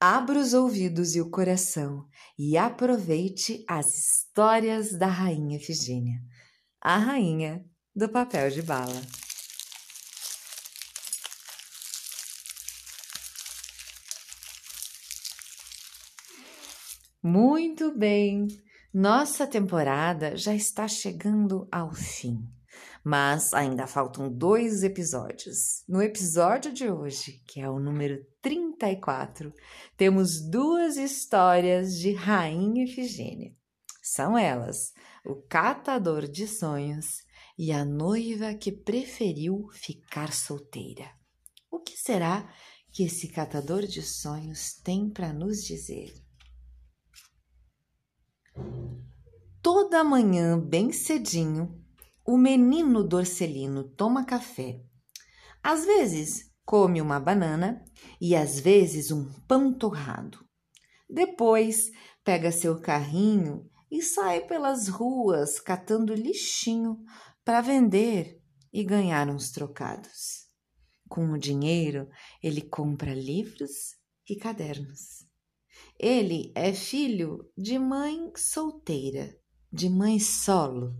abra os ouvidos e o coração e aproveite as histórias da Rainha Efigênia, a rainha do papel de bala. Muito bem, nossa temporada já está chegando ao fim, mas ainda faltam dois episódios. No episódio de hoje, que é o número 34, temos duas histórias de Rainha Efigênia. São elas: O Catador de Sonhos e a noiva que preferiu ficar solteira. O que será que esse catador de sonhos tem para nos dizer? Toda manhã, bem cedinho, o menino Dorcelino toma café. Às vezes come uma banana e às vezes um pão torrado. Depois pega seu carrinho e sai pelas ruas catando lixinho para vender e ganhar uns trocados. Com o dinheiro, ele compra livros e cadernos. Ele é filho de mãe solteira, de mãe solo.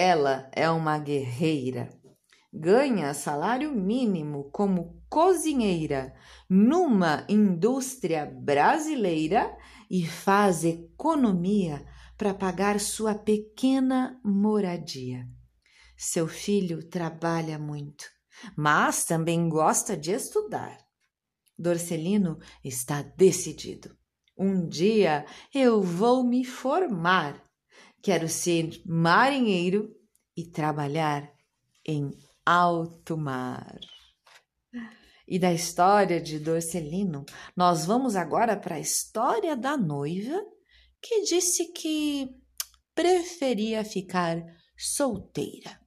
Ela é uma guerreira. Ganha salário mínimo como cozinheira numa indústria brasileira e faz economia para pagar sua pequena moradia. Seu filho trabalha muito, mas também gosta de estudar. Dorcelino está decidido. Um dia eu vou me formar. Quero ser marinheiro e trabalhar em alto mar. E da história de Dorcelino, nós vamos agora para a história da noiva que disse que preferia ficar solteira.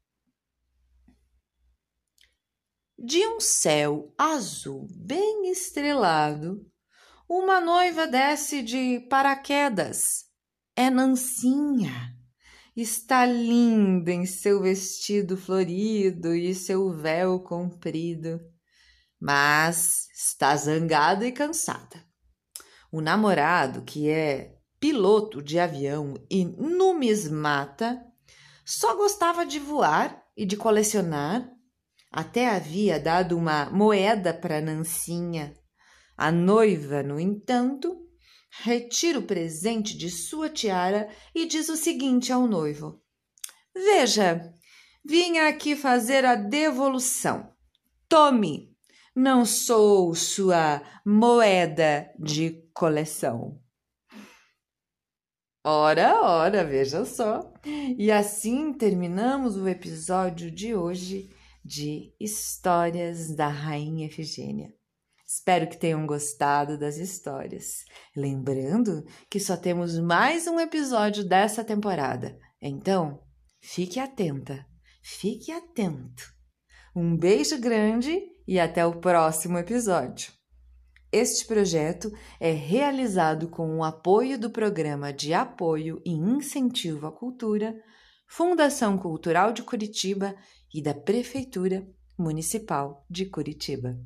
De um céu azul bem estrelado, uma noiva desce de paraquedas. É Nancinha. Está linda em seu vestido florido e seu véu comprido, mas está zangada e cansada. O namorado, que é piloto de avião e numismata, só gostava de voar e de colecionar. Até havia dado uma moeda para Nancinha a noiva, no entanto, retira o presente de sua tiara e diz o seguinte ao noivo: Veja, vim aqui fazer a devolução. Tome, não sou sua moeda de coleção. Ora, ora, veja só. E assim terminamos o episódio de hoje de Histórias da Rainha Efigênia. Espero que tenham gostado das histórias. Lembrando que só temos mais um episódio dessa temporada, então fique atenta, fique atento. Um beijo grande e até o próximo episódio. Este projeto é realizado com o apoio do Programa de Apoio e Incentivo à Cultura, Fundação Cultural de Curitiba e da Prefeitura Municipal de Curitiba.